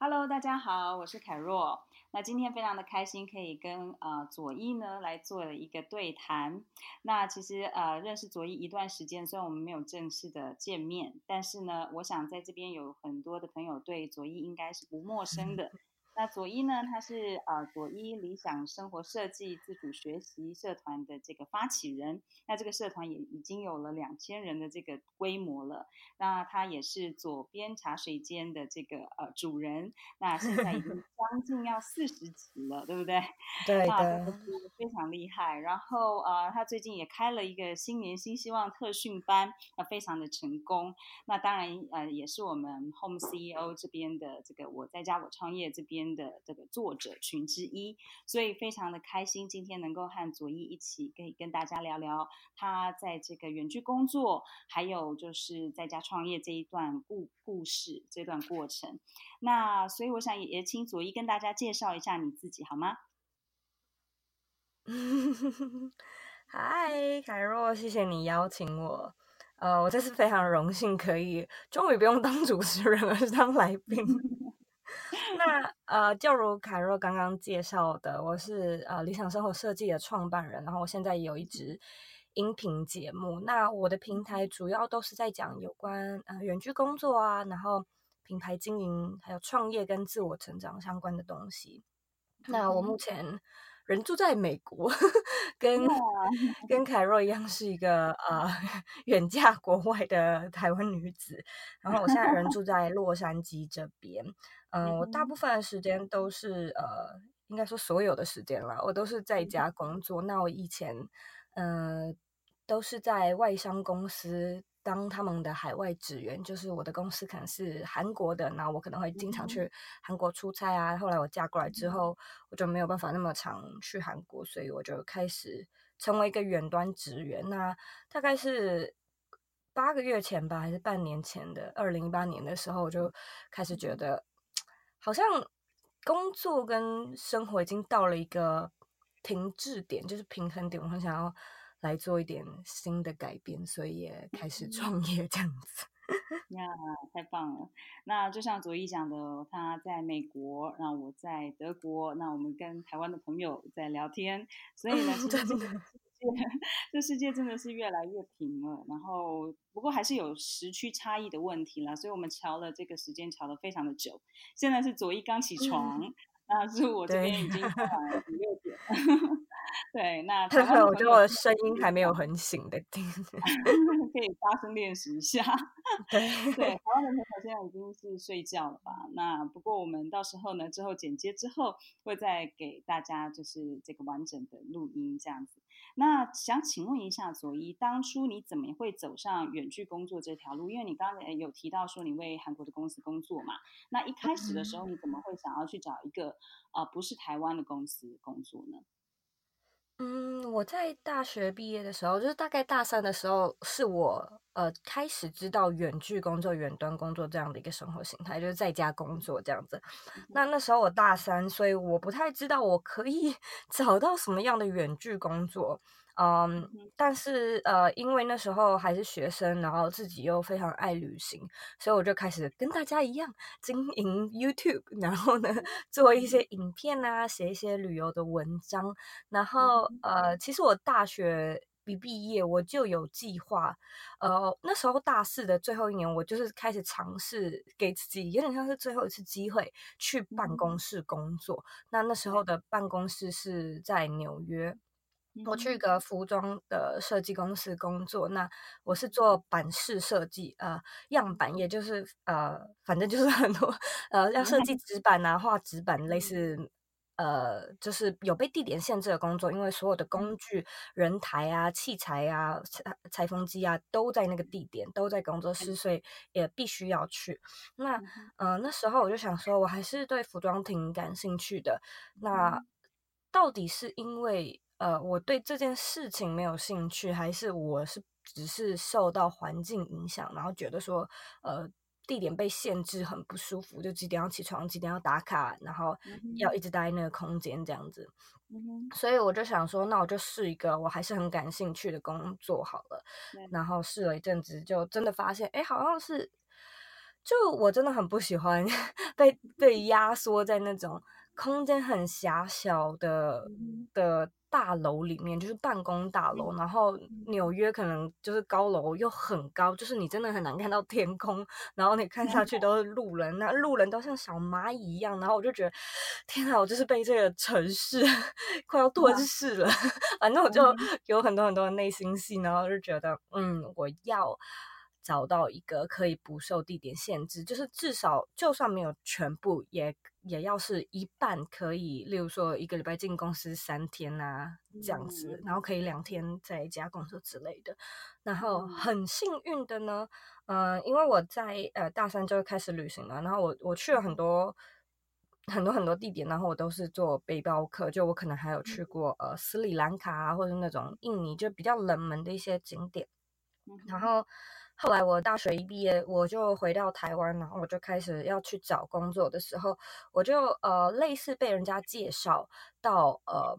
Hello，大家好，我是凯若。那今天非常的开心，可以跟呃左一呢来做一个对谈。那其实呃认识左一一段时间，虽然我们没有正式的见面，但是呢，我想在这边有很多的朋友对左一应该是不陌生的。那佐伊呢，他是呃佐伊理想生活设计自主学习社团的这个发起人。那这个社团也已经有了两千人的这个规模了。那他也是左边茶水间的这个呃主人。那现在已经 将近要四十集了，对不对？对的。啊，非常厉害。然后呃，他最近也开了一个新年新希望特训班，那非常的成功。那当然呃，也是我们 Home CEO 这边的这个我在家我创业这边。的这个作者群之一，所以非常的开心，今天能够和佐伊一起可以跟大家聊聊他在这个远距工作，还有就是在家创业这一段故故事，这段过程。那所以我想也请佐伊跟大家介绍一下你自己好吗？嗨，凯若，谢谢你邀请我。呃，我这次非常荣幸可以终于不用当主持人，而是当来宾。那呃，就如凯若刚刚介绍的，我是呃理想生活设计的创办人，然后我现在也有一支音频节目。那我的平台主要都是在讲有关呃远距工作啊，然后品牌经营，还有创业跟自我成长相关的东西。那我目前人住在美国，跟跟凯若一样，是一个呃远嫁国外的台湾女子。然后我现在人住 在洛杉矶这边。嗯、呃，我大部分的时间都是呃，应该说所有的时间啦，我都是在家工作。那我以前呃都是在外商公司当他们的海外职员，就是我的公司可能是韩国的，那我可能会经常去韩国出差啊。后来我嫁过来之后，我就没有办法那么常去韩国，所以我就开始成为一个远端职员。那大概是八个月前吧，还是半年前的二零一八年的时候，我就开始觉得。好像工作跟生活已经到了一个停滞点，就是平衡点。我很想要来做一点新的改变，所以也开始创业这样子。呀，太棒了！那就像左一讲的，他在美国，然后我在德国，那我们跟台湾的朋友在聊天，所以呢，其实这个。这世界真的是越来越平了，然后不过还是有时区差异的问题啦，所以我们调了这个时间调的非常的久。现在是左一刚起床，嗯、那是我这边已经晚了五六点。对，那他说我觉得我的声音还没有很醒的听，可以发声练习一下。对，对，台湾的朋友现在已经是睡觉了吧？那不过我们到时候呢，之后剪接之后会再给大家就是这个完整的录音这样子。那想请问一下佐伊，当初你怎么会走上远距工作这条路？因为你刚才有提到说你为韩国的公司工作嘛，那一开始的时候你怎么会想要去找一个呃不是台湾的公司工作呢？嗯，我在大学毕业的时候，就是大概大三的时候，是我呃开始知道远距工作、远端工作这样的一个生活形态，就是在家工作这样子。那那时候我大三，所以我不太知道我可以 找到什么样的远距工作。嗯，但是呃，因为那时候还是学生，然后自己又非常爱旅行，所以我就开始跟大家一样经营 YouTube，然后呢做一些影片啊，写一些旅游的文章。然后呃，其实我大学一毕业我就有计划，呃，那时候大四的最后一年，我就是开始尝试给自己有点像是最后一次机会去办公室工作。那那时候的办公室是在纽约。我去一个服装的设计公司工作，那我是做版式设计，呃，样板，也就是呃，反正就是很多呃，要设计纸板啊，画纸板，类似呃，就是有被地点限制的工作，因为所有的工具、人台啊、器材啊、裁裁缝机啊，都在那个地点，都在工作室，所以也必须要去。那呃，那时候我就想说，我还是对服装挺感兴趣的。那到底是因为？呃，我对这件事情没有兴趣，还是我是只是受到环境影响，然后觉得说，呃，地点被限制很不舒服，就几点要起床，几点要打卡，然后要一直待在那个空间这样子。所以我就想说，那我就试一个我还是很感兴趣的工作好了。然后试了一阵子，就真的发现，哎，好像是。就我真的很不喜欢 被被压缩在那种空间很狭小的、嗯、的大楼里面，就是办公大楼。然后纽约可能就是高楼又很高，就是你真的很难看到天空。然后你看下去 都是路人，那路人都像小蚂蚁一样。然后我就觉得，天啊，我就是被这个城市 快要吞噬了。反正我就有很多很多的内心戏，然后就觉得，嗯，我要。找到一个可以不受地点限制，就是至少就算没有全部，也也要是一半可以。例如说一个礼拜进公司三天啊，这样子，然后可以两天在家工作之类的。然后很幸运的呢，呃，因为我在呃大三就开始旅行了，然后我我去了很多很多很多地点，然后我都是做背包客，就我可能还有去过呃斯里兰卡啊，或者那种印尼就比较冷门的一些景点，然后。后来我大学一毕业，我就回到台湾，然后我就开始要去找工作的时候，我就呃类似被人家介绍到呃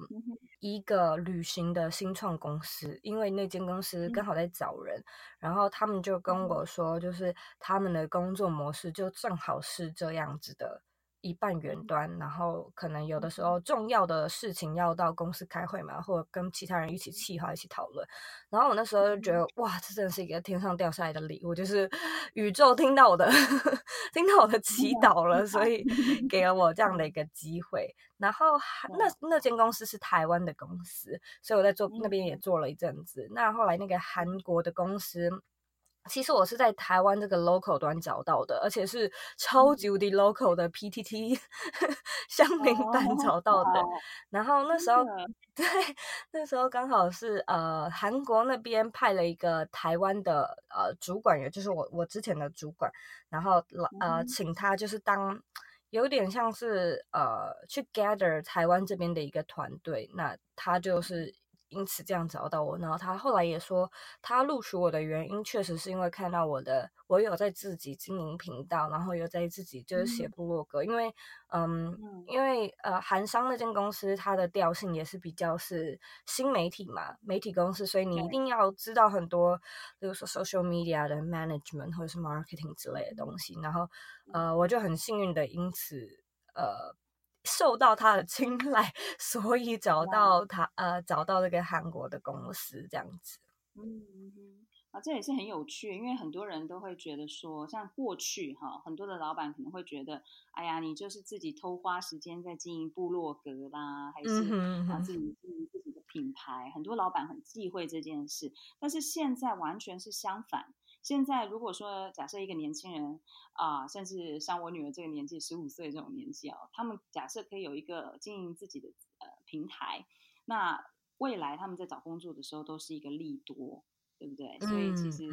一个旅行的新创公司，因为那间公司刚好在找人，然后他们就跟我说，就是他们的工作模式就正好是这样子的。一半远端，然后可能有的时候重要的事情要到公司开会嘛，或者跟其他人一起企划、一起讨论。然后我那时候就觉得，哇，这真的是一个天上掉下来的礼物，就是 宇宙听到我的，听到我的祈祷了，所以给了我这样的一 个机会。然后那那间公司是台湾的公司，所以我在做那边也做了一阵子。那后来那个韩国的公司。其实我是在台湾这个 local 端找到的，而且是超级无敌 local 的 PTT 乡民版找到的。Oh, 然后那时候，oh. 对，那时候刚好是呃韩国那边派了一个台湾的呃主管，也就是我我之前的主管，然后呃、mm. 请他就是当有点像是呃去 gather 台湾这边的一个团队，那他就是。因此这样找到我，然后他后来也说，他录取我的原因确实是因为看到我的，我有在自己经营频道，然后有在自己就是写部落格，嗯、因为嗯，嗯。因为呃韩商那间公司它的调性也是比较是新媒体嘛，媒体公司，所以你一定要知道很多，比如说 social media 的 management 或者是 marketing 之类的东西，然后呃我就很幸运的因此呃。受到他的青睐，所以找到他呃，找到这个韩国的公司这样子。嗯嗯啊，这也是很有趣，因为很多人都会觉得说，像过去哈，很多的老板可能会觉得，哎呀，你就是自己偷花时间在经营部落格啦，还是啊自己经营自己的品牌，很多老板很忌讳这件事。但是现在完全是相反。现在如果说假设一个年轻人啊，甚至像我女儿这个年纪，十五岁这种年纪哦，他们假设可以有一个经营自己的呃平台，那未来他们在找工作的时候都是一个利多，对不对？所以其实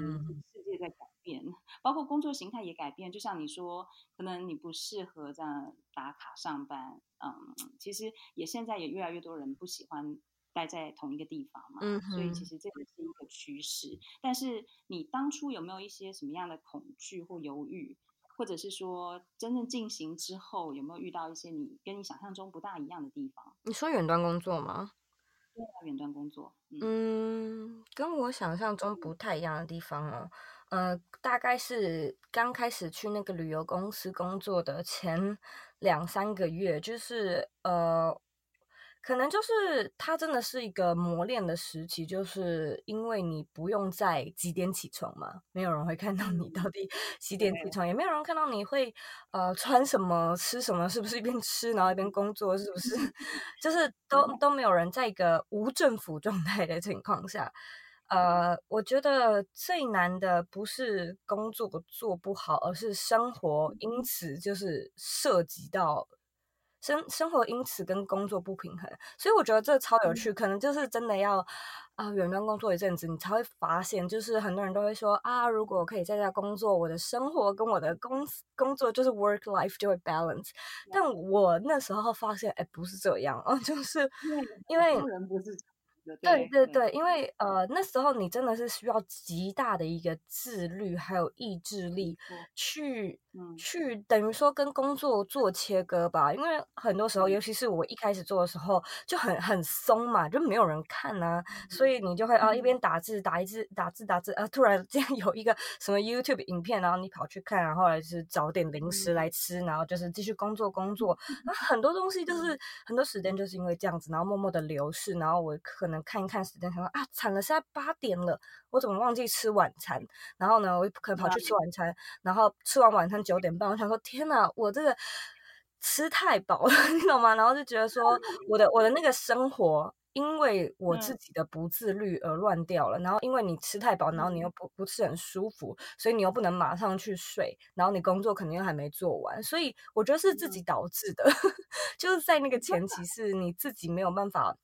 世界在改变，包括工作形态也改变。就像你说，可能你不适合这样打卡上班，嗯，其实也现在也越来越多人不喜欢。待在同一个地方嘛，嗯、所以其实这个是一个趋势。但是你当初有没有一些什么样的恐惧或犹豫，或者是说真正进行之后有没有遇到一些你跟你想象中不大一样的地方？你说远端工作吗？对啊，远端工作。嗯，嗯，跟我想象中不太一样的地方哦。呃，大概是刚开始去那个旅游公司工作的前两三个月，就是呃。可能就是它真的是一个磨练的时期，就是因为你不用在几点起床嘛，没有人会看到你。到底 几点起床，也没有人看到你会呃穿什么、吃什么，是不是一边吃然后一边工作，是不是？就是 都都没有人在一个无政府状态的情况下，呃，我觉得最难的不是工作做不好，而是生活因此就是涉及到。生生活因此跟工作不平衡，所以我觉得这超有趣。可能就是真的要啊，远端工作一阵子，你才会发现，就是很多人都会说啊，如果我可以在家工作，我的生活跟我的工工作就是 work life 就会 balance。但我那时候发现，哎，不是这样哦，就是因为人不是对对对，因为呃那时候你真的是需要极大的一个自律还有意志力去去等于说跟工作做切割吧，因为很多时候，尤其是我一开始做的时候，就很很松嘛，就没有人看啊，所以你就会啊一边打字打一字打字打字啊，突然这样有一个什么 YouTube 影片，然后你跑去看，然后来是找点零食来吃，然后就是继续工作工作，那很多东西就是。很多时间就是因为这样子，然后默默的流逝，然后我可能看一看时间，想说啊惨了，现在八点了，我怎么忘记吃晚餐？然后呢，我可能跑去吃晚餐，然后吃完晚餐。九点半，我想说，天哪，我这个吃太饱了，你懂吗？然后就觉得说，我的我的那个生活，因为我自己的不自律而乱掉了。然后因为你吃太饱，然后你又不不是很舒服，所以你又不能马上去睡，然后你工作肯定还没做完，所以我觉得是自己导致的，就是在那个前 期是你自己没有办法。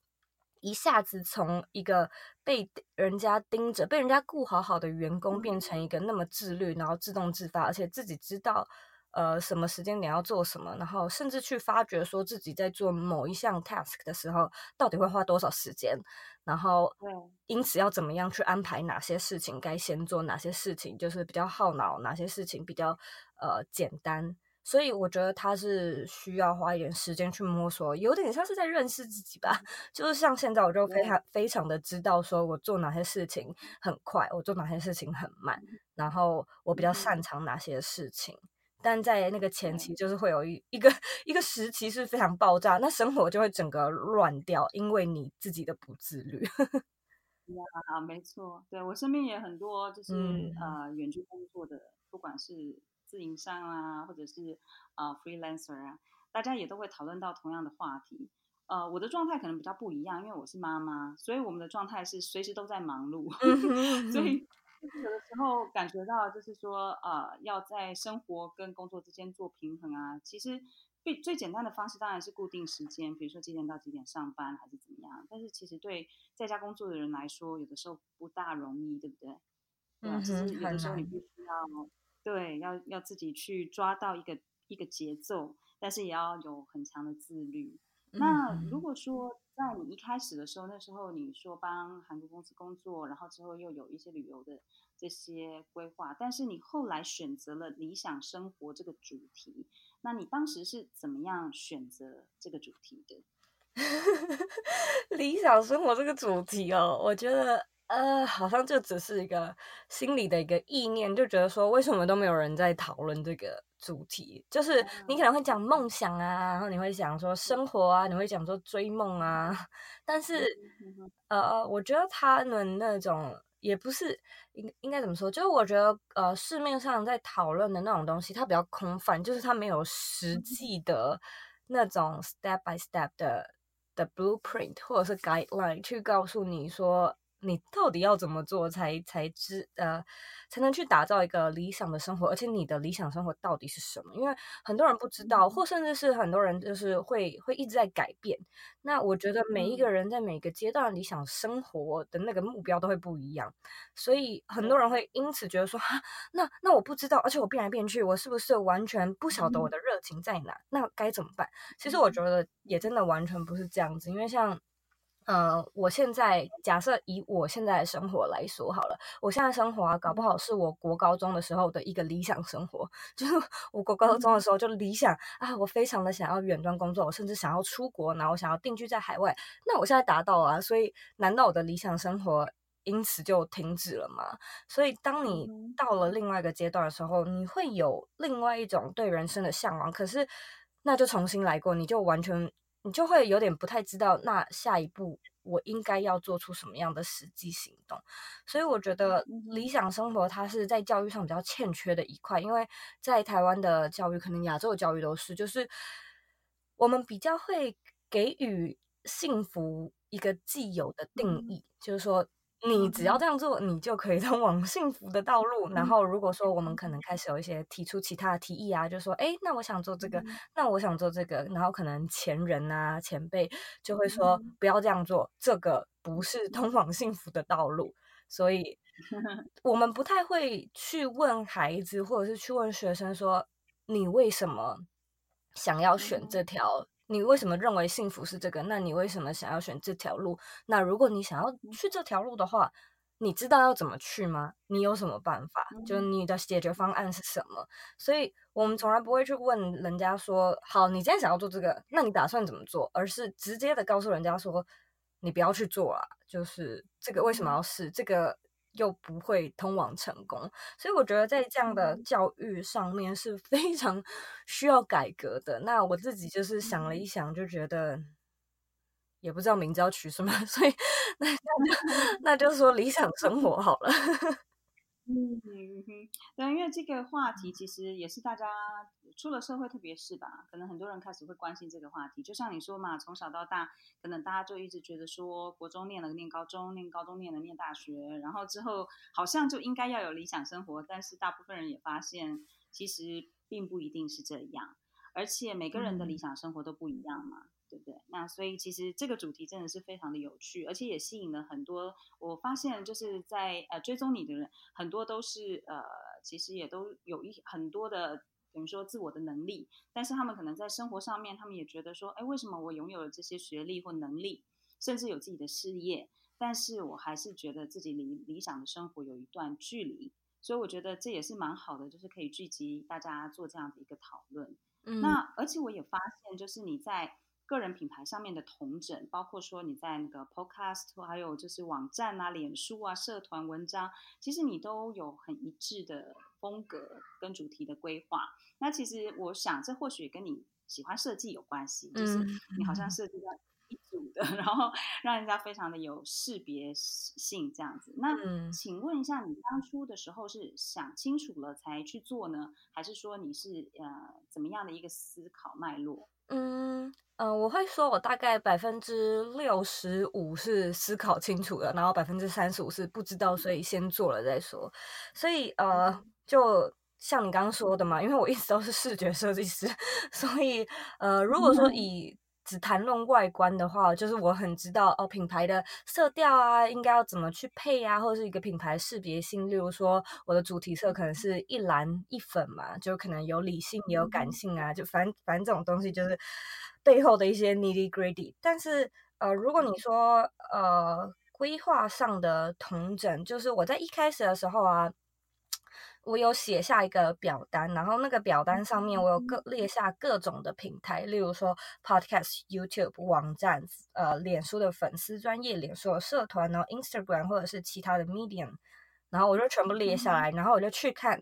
一下子从一个被人家盯着、被人家顾好好的员工，变成一个那么自律，然后自动自发，而且自己知道呃什么时间点要做什么，然后甚至去发掘说自己在做某一项 task 的时候，到底会花多少时间，然后因此要怎么样去安排哪些事情该先做，哪些事情就是比较耗脑，哪些事情比较呃简单。所以我觉得他是需要花一点时间去摸索，有点像是在认识自己吧。就是像现在，我就非常非常的知道，说我做哪些事情很快，我做哪些事情很慢，然后我比较擅长哪些事情。但在那个前期，就是会有一一个一个时期是非常爆炸，那生活就会整个乱掉，因为你自己的不自律。啊，没错，对，我身边也很多，就是、嗯、呃远距工作的，不管是。自营商啊，或者是啊、呃、freelancer 啊，大家也都会讨论到同样的话题。呃，我的状态可能比较不一样，因为我是妈妈，所以我们的状态是随时都在忙碌，所以有的时候感觉到就是说，呃，要在生活跟工作之间做平衡啊。其实最最简单的方式当然是固定时间，比如说几点到几点上班，还是怎么样。但是其实对在家工作的人来说，有的时候不大容易，对不对？对啊，其实有的时候你必须要。对，要要自己去抓到一个一个节奏，但是也要有很强的自律。嗯、那如果说在你一开始的时候，那时候你说帮韩国公司工作，然后之后又有一些旅游的这些规划，但是你后来选择了理想生活这个主题，那你当时是怎么样选择这个主题的？理想生活这个主题哦，我觉得。呃，好像就只是一个心里的一个意念，就觉得说，为什么都没有人在讨论这个主题？就是你可能会讲梦想啊，然后你会讲说生活啊，你会讲说追梦啊，但是呃，我觉得他们那种也不是应应该怎么说？就是我觉得呃，市面上在讨论的那种东西，它比较空泛，就是它没有实际的那种 step by step 的的 blueprint 或者是 guideline 去告诉你说。你到底要怎么做才才知呃才能去打造一个理想的生活？而且你的理想生活到底是什么？因为很多人不知道，或甚至是很多人就是会会一直在改变。那我觉得每一个人在每个阶段理想生活的那个目标都会不一样，所以很多人会因此觉得说哈，那那我不知道，而且我变来变去，我是不是完全不晓得我的热情在哪？那该怎么办？其实我觉得也真的完全不是这样子，因为像。呃，我现在假设以我现在的生活来说好了，我现在生活啊，搞不好是我国高中的时候的一个理想生活。就是我国高中的时候就理想啊，我非常的想要远端工作，我甚至想要出国，然后我想要定居在海外。那我现在达到了啊，所以难道我的理想生活因此就停止了吗？所以当你到了另外一个阶段的时候，你会有另外一种对人生的向往，可是那就重新来过，你就完全。你就会有点不太知道，那下一步我应该要做出什么样的实际行动。所以我觉得理想生活它是在教育上比较欠缺的一块，因为在台湾的教育，可能亚洲的教育都是，就是我们比较会给予幸福一个既有的定义，就是说。你只要这样做，你就可以通往幸福的道路。然后，如果说我们可能开始有一些提出其他的提议啊，就说，哎，那我想做这个，那我想做这个，然后可能前人啊、前辈就会说，不要这样做，这个不是通往幸福的道路。所以，我们不太会去问孩子，或者是去问学生说，你为什么想要选这条？你为什么认为幸福是这个？那你为什么想要选这条路？那如果你想要去这条路的话，你知道要怎么去吗？你有什么办法？就你的解决方案是什么？所以我们从来不会去问人家说：“好，你今天想要做这个，那你打算怎么做？”而是直接的告诉人家说：“你不要去做啊！”就是这个为什么要试？这个又不会通往成功。所以我觉得在这样的教育上面是非常需要改革的。那我自己就是想了一想，就觉得。也不知道名字要取什么，所以那那就那就说理想生活好了。嗯哼，对，因为这个话题其实也是大家出了社会，特别是吧，可能很多人开始会关心这个话题。就像你说嘛，从小到大，可能大家就一直觉得说，国中念了念高中，念高中念了念大学，然后之后好像就应该要有理想生活。但是大部分人也发现，其实并不一定是这样，而且每个人的理想生活都不一样嘛。嗯对不对？那所以其实这个主题真的是非常的有趣，而且也吸引了很多。我发现就是在呃追踪你的人，很多都是呃其实也都有一很多的等于说自我的能力，但是他们可能在生活上面，他们也觉得说，哎，为什么我拥有了这些学历或能力，甚至有自己的事业，但是我还是觉得自己离理想的生活有一段距离。所以我觉得这也是蛮好的，就是可以聚集大家做这样的一个讨论。嗯，那而且我也发现，就是你在。个人品牌上面的同整，包括说你在那个 Podcast，还有就是网站啊、脸书啊、社团文章，其实你都有很一致的风格跟主题的规划。那其实我想，这或许跟你喜欢设计有关系，就是你好像设计在 然后让人家非常的有识别性这样子。那请问一下，你当初的时候是想清楚了才去做呢，还是说你是呃怎么样的一个思考脉络？嗯嗯、呃，我会说，我大概百分之六十五是思考清楚了，然后百分之三十五是不知道，所以先做了再说。所以呃，就像你刚刚说的嘛，因为我一直都是视觉设计师，所以呃，如果说以只谈论外观的话，就是我很知道哦，品牌的色调啊，应该要怎么去配啊，或者是一个品牌识别性。例如说，我的主题色可能是一蓝一粉嘛，就可能有理性也有感性啊，就反正反正这种东西就是背后的一些 nitty gritty。但是呃，如果你说呃规划上的同整，就是我在一开始的时候啊。我有写下一个表单，然后那个表单上面我有各列下各种的平台，例如说 Podcast、YouTube、网站、呃，脸书的粉丝专业、脸书的社团，然后 Instagram 或者是其他的 Medium，然后我就全部列下来，然后我就去看，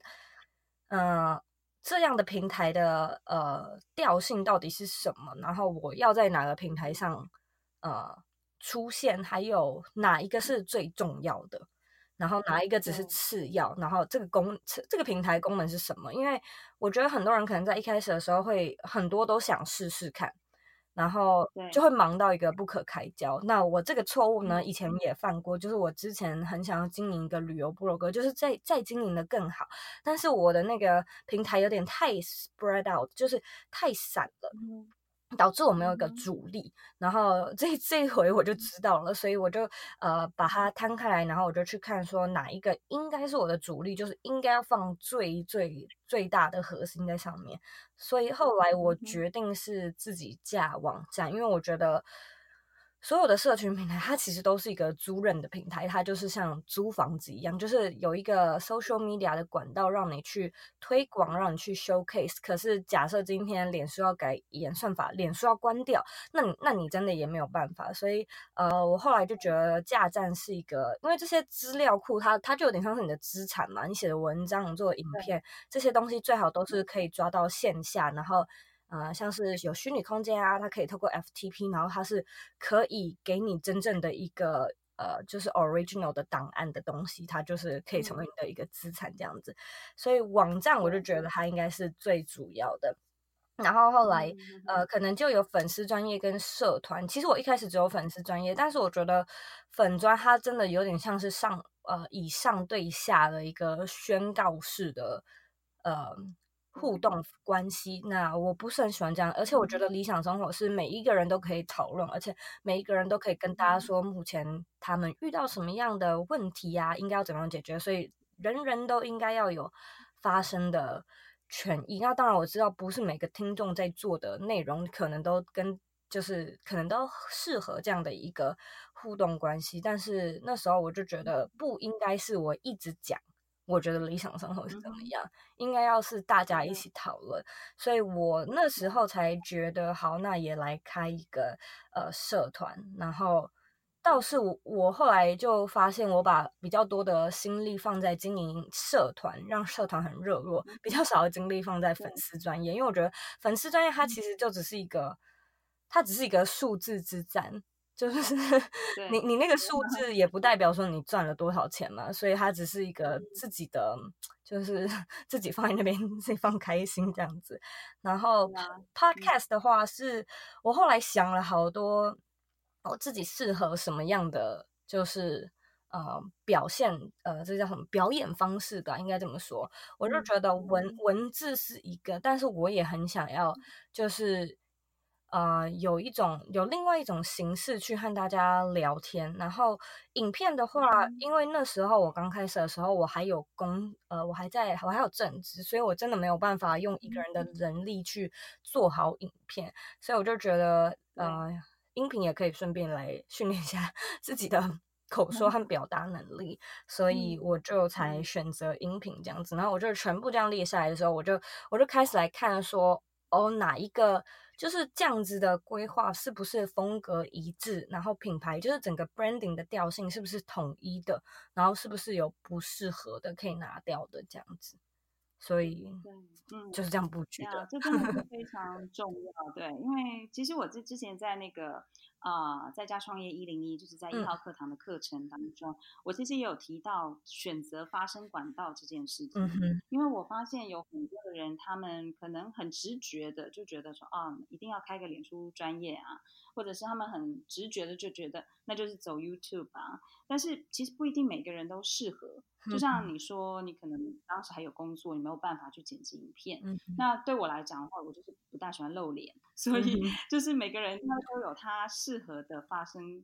呃，这样的平台的呃调性到底是什么，然后我要在哪个平台上呃出现，还有哪一个是最重要的。然后哪一个只是次要？然后这个功这个平台功能是什么？因为我觉得很多人可能在一开始的时候会很多都想试试看，然后就会忙到一个不可开交。那我这个错误呢，以前也犯过，就是我之前很想要经营一个旅游部落格，就是再再经营的更好，但是我的那个平台有点太 spread out，就是太散了。导致我没有一个主力，然后这这一回我就知道了，所以我就呃把它摊开来，然后我就去看说哪一个应该是我的主力，就是应该要放最最最大的核心在上面。所以后来我决定是自己架网站，因为我觉得。所有的社群平台，它其实都是一个租人的平台，它就是像租房子一样，就是有一个 social media 的管道让你去推广，让你去 showcase。可是假设今天脸书要改演算法，脸书要关掉，那你那你真的也没有办法。所以呃，我后来就觉得架站是一个，因为这些资料库它它就有点像是你的资产嘛，你写的文章、你做的影片这些东西最好都是可以抓到线下，然后。呃，像是有虚拟空间啊，它可以透过 FTP，然后它是可以给你真正的一个呃，就是 original 的档案的东西，它就是可以成为你的一个资产这样子。所以网站我就觉得它应该是最主要的。然后后来呃，可能就有粉丝专业跟社团。其实我一开始只有粉丝专业，但是我觉得粉专它真的有点像是上呃以上对下的一个宣告式的呃。互动关系，那我不是很喜欢这样，而且我觉得理想生活是每一个人都可以讨论，而且每一个人都可以跟大家说目前他们遇到什么样的问题呀、啊，应该要怎么样解决，所以人人都应该要有发声的权益。那当然我知道不是每个听众在做的内容可能都跟就是可能都适合这样的一个互动关系。但是那时候我就觉得不应该是我一直讲，我觉得理想生活是怎么样，应该要是大家一起讨论。所以我那时候才觉得好，那也来开一个呃社团，然后。倒是我，我后来就发现，我把比较多的心力放在经营社团，让社团很热络，比较少的精力放在粉丝专业，因为我觉得粉丝专业它其实就只是一个，它只是一个数字之战，就是 你你那个数字也不代表说你赚了多少钱嘛，所以它只是一个自己的，就是 自己放在那边 自己放开心这样子。然后 podcast 的话，是我后来想了好多。我自己适合什么样的就是呃表现呃这叫什么表演方式吧，应该这么说。我就觉得文文字是一个，但是我也很想要就是呃有一种有另外一种形式去和大家聊天。然后影片的话，因为那时候我刚开始的时候我还有工呃我还在我还有正职，所以我真的没有办法用一个人的人力去做好影片，所以我就觉得呃。音频也可以顺便来训练一下自己的口说和表达能力，所以我就才选择音频这样子。然后我就全部这样列下来的时候，我就我就开始来看说，哦，哪一个就是这样子的规划是不是风格一致？然后品牌就是整个 branding 的调性是不是统一的？然后是不是有不适合的可以拿掉的这样子？所以，嗯，就是这样布局的。嗯、这真的是 非常重要，对，因为其实我之之前在那个啊、呃，在家创业一零一，就是在一号课堂的课程当中，嗯、我其实也有提到选择发声管道这件事情。因为我发现有很多的人，他们可能很直觉的就觉得说，啊，一定要开个脸书专业啊。或者是他们很直觉的就觉得那就是走 YouTube 啊，但是其实不一定每个人都适合。就像你说，你可能当时还有工作，你没有办法去剪辑影片。嗯、那对我来讲的话，我就是不大喜欢露脸，所以就是每个人他都有他适合的发声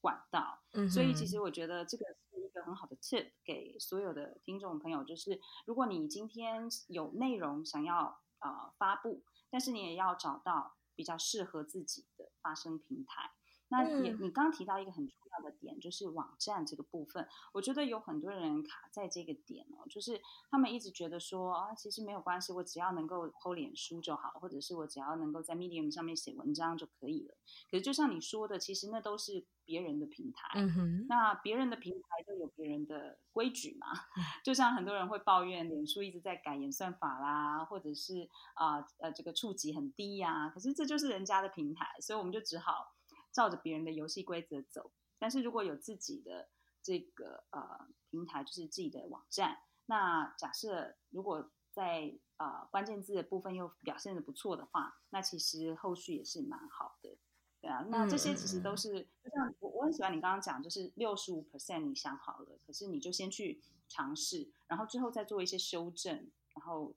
管道。嗯、所以其实我觉得这个是一个很好的 tip 给所有的听众朋友，就是如果你今天有内容想要呃发布，但是你也要找到。比较适合自己的发声平台。那也，你刚刚提到一个很重要的点，就是网站这个部分。我觉得有很多人卡在这个点哦，就是他们一直觉得说啊，其实没有关系，我只要能够 PO 脸书就好，或者是我只要能够在 Medium 上面写文章就可以了。可是就像你说的，其实那都是别人的平台。嗯哼。那别人的平台就有别人的规矩嘛。就像很多人会抱怨脸书一直在改演算法啦，或者是啊呃，呃这个触及很低呀。可是这就是人家的平台，所以我们就只好。照着别人的游戏规则走，但是如果有自己的这个呃平台，就是自己的网站，那假设如果在呃关键字的部分又表现的不错的话，那其实后续也是蛮好的，对啊。那这些其实都是，就像我我很喜欢你刚刚讲，就是六十五 percent 你想好了，可是你就先去尝试，然后最后再做一些修正，然后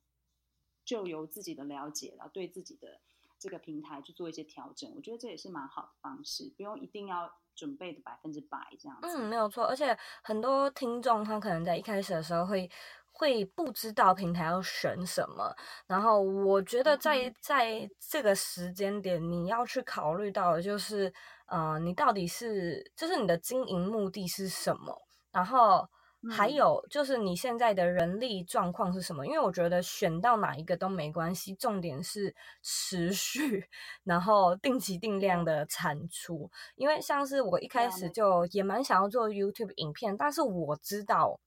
就由自己的了解，然后对自己的。这个平台去做一些调整，我觉得这也是蛮好的方式，不用一定要准备的百分之百这样子。嗯，没有错，而且很多听众他可能在一开始的时候会会不知道平台要选什么，然后我觉得在在这个时间点，你要去考虑到的就是，呃，你到底是就是你的经营目的是什么，然后。还有就是你现在的人力状况是什么？因为我觉得选到哪一个都没关系，重点是持续，然后定期定量的产出。因为像是我一开始就也蛮想要做 YouTube 影片，但是我知道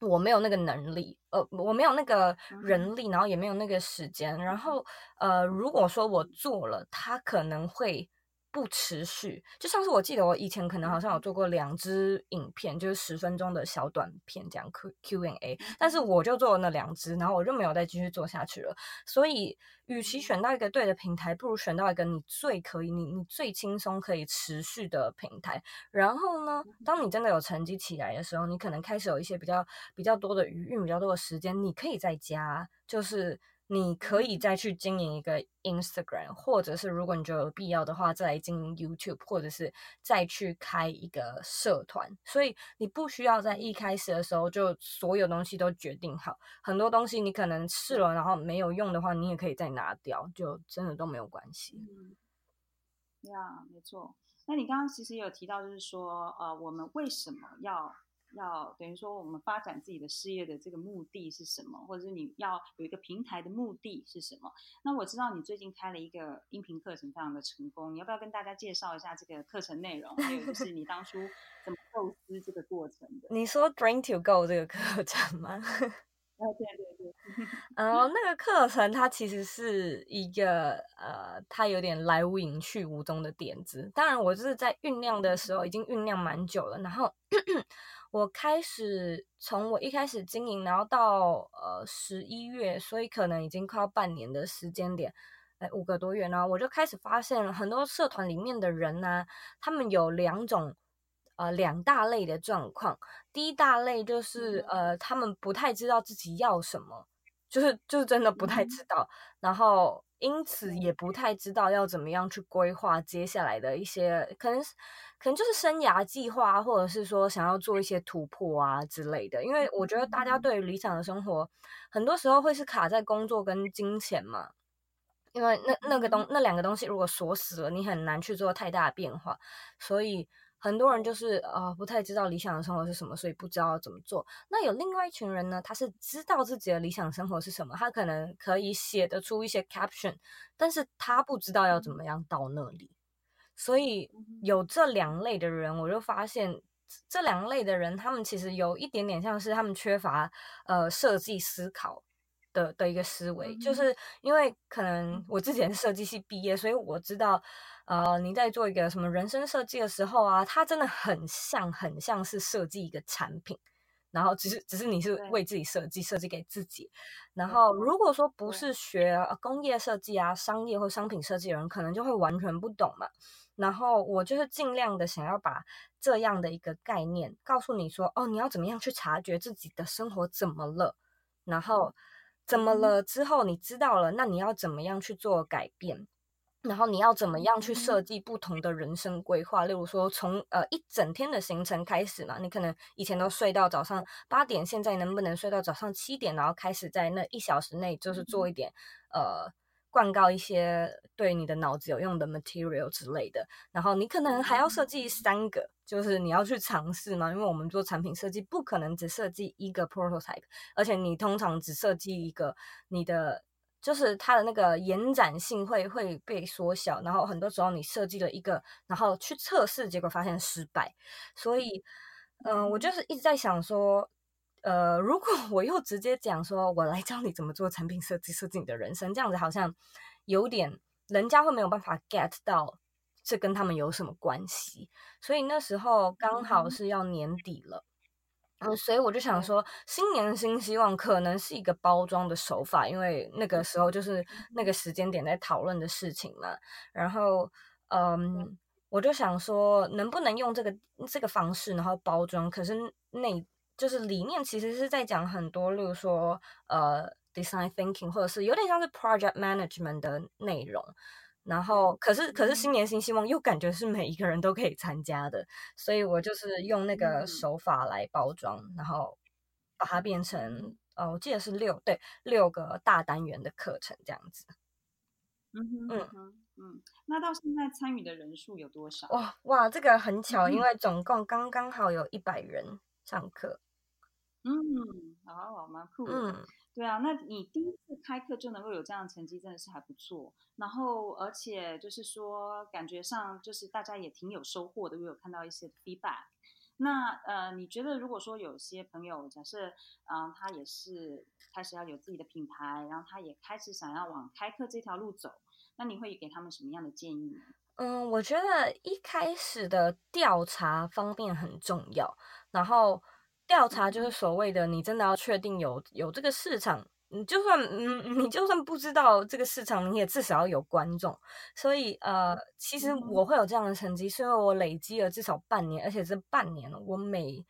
我没有那个能力，呃，我没有那个人力，然后也没有那个时间。然后呃，如果说我做了，它可能会。不持续，就像是我记得我以前可能好像有做过两支影片，就是十分钟的小短片这样 Q Q and A，但是我就做了那两支，然后我就没有再继续做下去了。所以，与其选到一个对的平台，不如选到一个你最可以、你你最轻松可以持续的平台。然后呢，当你真的有成绩起来的时候，你可能开始有一些比较比较多的余裕、比较多的时间，你可以在家就是。你可以再去经营一个 Instagram，或者是如果你觉得有必要的话，再来经营 YouTube，或者是再去开一个社团。所以你不需要在一开始的时候就所有东西都决定好，很多东西你可能试了，然后没有用的话，你也可以再拿掉，就真的都没有关系。嗯对啊，没错。那你刚刚其实也有提到，就是说，呃，我们为什么要要等于说，我们发展自己的事业的这个目的是什么？或者是你要有一个平台的目的是什么？那我知道你最近开了一个音频课程，非常的成功，你要不要跟大家介绍一下这个课程内容？还有就是你当初怎么构思这个过程的？你说 Dream to Go 这个课程吗？哦，对对对，然后 那个课程它其实是一个呃，它有点来无影去无踪的点子。当然，我就是在酝酿的时候已经酝酿蛮久了。然后我开始从我一开始经营，然后到呃十一月，所以可能已经快要半年的时间点，哎，五个多月。然后我就开始发现很多社团里面的人呢、啊，他们有两种。呃，两大类的状况。第一大类就是，呃，他们不太知道自己要什么，就是就是真的不太知道，然后因此也不太知道要怎么样去规划接下来的一些，可能可能就是生涯计划，或者是说想要做一些突破啊之类的。因为我觉得大家对于理想的生活，很多时候会是卡在工作跟金钱嘛，因为那那个东那两个东西如果锁死了，你很难去做太大的变化，所以。很多人就是呃不太知道理想的生活是什么，所以不知道要怎么做。那有另外一群人呢，他是知道自己的理想生活是什么，他可能可以写得出一些 caption，但是他不知道要怎么样到那里。所以有这两类的人，我就发现这两类的人，他们其实有一点点像是他们缺乏呃设计思考的的一个思维，就是因为可能我之前设计系毕业，所以我知道。呃，你在做一个什么人生设计的时候啊，它真的很像，很像是设计一个产品，然后只是只是你是为自己设计，设计给自己。然后如果说不是学工业设计啊、商业或商品设计的人，可能就会完全不懂嘛。然后我就是尽量的想要把这样的一个概念告诉你说，哦，你要怎么样去察觉自己的生活怎么了，然后怎么了之后你知道了，那你要怎么样去做改变？然后你要怎么样去设计不同的人生规划？例如说从，从呃一整天的行程开始嘛，你可能以前都睡到早上八点，现在能不能睡到早上七点？然后开始在那一小时内，就是做一点呃灌溉一些对你的脑子有用的 material 之类的。然后你可能还要设计三个，就是你要去尝试嘛，因为我们做产品设计不可能只设计一个 prototype，而且你通常只设计一个你的。就是它的那个延展性会会被缩小，然后很多时候你设计了一个，然后去测试，结果发现失败。所以，嗯、呃，我就是一直在想说，呃，如果 我又直接讲说，我来教你怎么做产品设计，设计你的人生，这样子好像有点人家会没有办法 get 到这跟他们有什么关系。所以那时候刚好是要年底了。嗯，所以我就想说，新年新希望可能是一个包装的手法，因为那个时候就是那个时间点在讨论的事情嘛。然后，嗯，我就想说，能不能用这个这个方式，然后包装？可是那就是里面其实是在讲很多，例如说，呃，design thinking，或者是有点像是 project management 的内容。然后，可是，可是新年新希望又感觉是每一个人都可以参加的，所以我就是用那个手法来包装，然后把它变成，呃，我记得是六，对，六个大单元的课程这样子。嗯哼嗯嗯，那到现在参与的人数有多少？哇哇，这个很巧，因为总共刚刚好有一百人上课。嗯，好，蛮酷的。嗯。对啊，那你第一次开课就能够有这样的成绩，真的是还不错。然后，而且就是说，感觉上就是大家也挺有收获的，我有看到一些 feedback。那呃，你觉得如果说有些朋友，假设嗯、他也是开始要有自己的品牌，然后他也开始想要往开课这条路走，那你会给他们什么样的建议呢？嗯，我觉得一开始的调查方面很重要，然后。调查就是所谓的，你真的要确定有有这个市场，你就算嗯，你就算不知道这个市场，你也至少要有观众。所以呃，其实我会有这样的成绩，是因为我累积了至少半年，而且这半年我每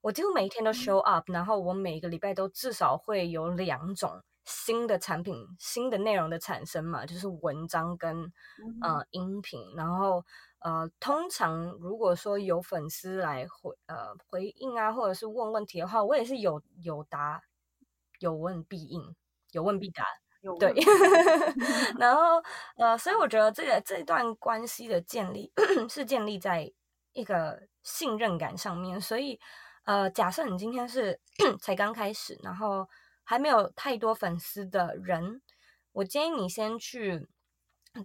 我几乎每一天都 show up，然后我每一个礼拜都至少会有两种新的产品、新的内容的产生嘛，就是文章跟呃音频，然后。呃，通常如果说有粉丝来回呃回应啊，或者是问问题的话，我也是有有答有问必应，有问必答。对，然后呃，所以我觉得这个这段关系的建立 是建立在一个信任感上面。所以呃，假设你今天是 才刚开始，然后还没有太多粉丝的人，我建议你先去。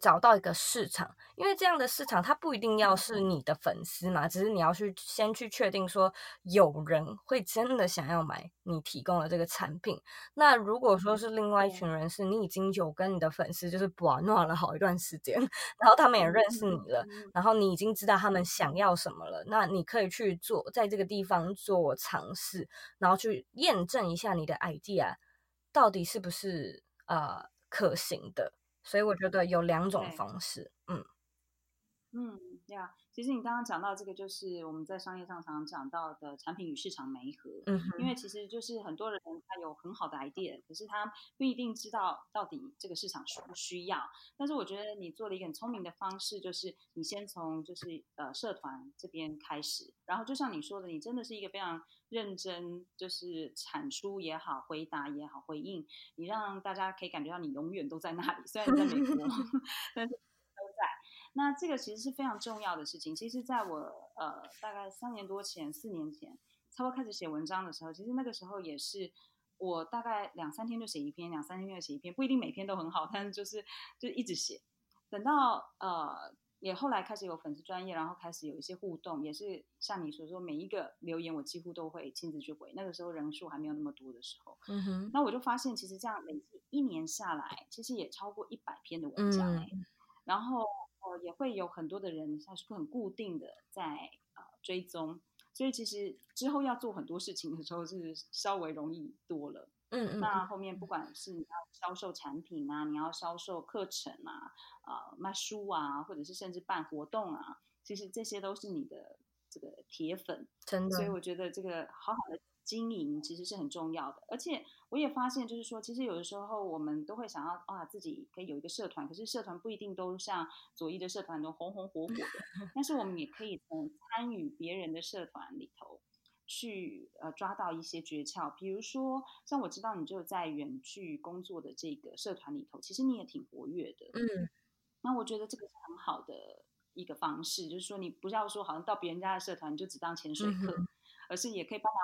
找到一个市场，因为这样的市场它不一定要是你的粉丝嘛，只是你要去先去确定说有人会真的想要买你提供的这个产品。那如果说是另外一群人，是你已经有跟你的粉丝就是玩闹了好一段时间，然后他们也认识你了，然后你已经知道他们想要什么了，那你可以去做在这个地方做尝试，然后去验证一下你的 idea 到底是不是呃可行的。所以我觉得有两种方式，嗯。嗯，呀，其实你刚刚讲到这个，就是我们在商业上常常讲到的产品与市场媒合，嗯，因为其实就是很多人他有很好的 idea，可是他不一定知道到底这个市场需不需要。但是我觉得你做了一个很聪明的方式，就是你先从就是呃社团这边开始，然后就像你说的，你真的是一个非常。认真就是产出也好，回答也好，回应你，让大家可以感觉到你永远都在那里。虽然你在美国，但是。那这个其实是非常重要的事情。其实，在我呃大概三年多前、四年前，差不多开始写文章的时候，其实那个时候也是我大概两三天就写一篇，两三天就写一篇，不一定每篇都很好，但是就是就一直写。等到呃。也后来开始有粉丝专业，然后开始有一些互动，也是像你所说，每一个留言我几乎都会亲自去回。那个时候人数还没有那么多的时候，嗯哼，那我就发现，其实这样累积一年下来，其实也超过一百篇的文章，嗯、然后呃也会有很多的人，他是很固定的在呃追踪，所以其实之后要做很多事情的时候是稍微容易多了。嗯，嗯，那后面不管是你要销售产品啊，你要销售课程啊，啊、呃、卖书啊，或者是甚至办活动啊，其实这些都是你的这个铁粉，真的。所以我觉得这个好好的经营其实是很重要的。而且我也发现，就是说，其实有的时候我们都会想要啊，自己可以有一个社团，可是社团不一定都像左一的社团都红红火火的。但是我们也可以从参与别人的社团里头。去呃抓到一些诀窍，比如说像我知道你就在远距工作的这个社团里头，其实你也挺活跃的。嗯，那我觉得这个是很好的一个方式，就是说你不要说好像到别人家的社团你就只当潜水客，嗯、而是也可以帮忙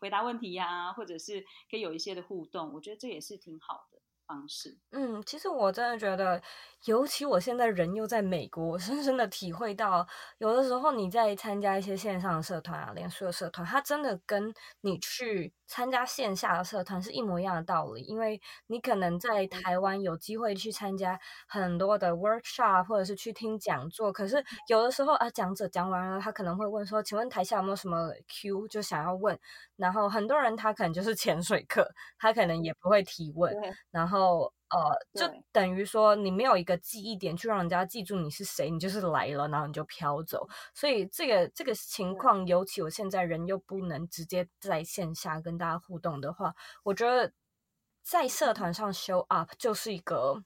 回答问题呀、或者是可以有一些的互动，我觉得这也是挺好。方式，嗯，其实我真的觉得，尤其我现在人又在美国，我深深的体会到，有的时候你在参加一些线上的社团啊，连书的社团，它真的跟你去参加线下的社团是一模一样的道理。因为你可能在台湾有机会去参加很多的 workshop，或者是去听讲座，可是有的时候啊，讲者讲完了，他可能会问说：“请问台下有没有什么 Q？” 就想要问，然后很多人他可能就是潜水客，他可能也不会提问，然后。后呃，就等于说你没有一个记忆点去让人家记住你是谁，你就是来了，然后你就飘走。所以这个这个情况，尤其我现在人又不能直接在线下跟大家互动的话，我觉得在社团上 show up 就是一个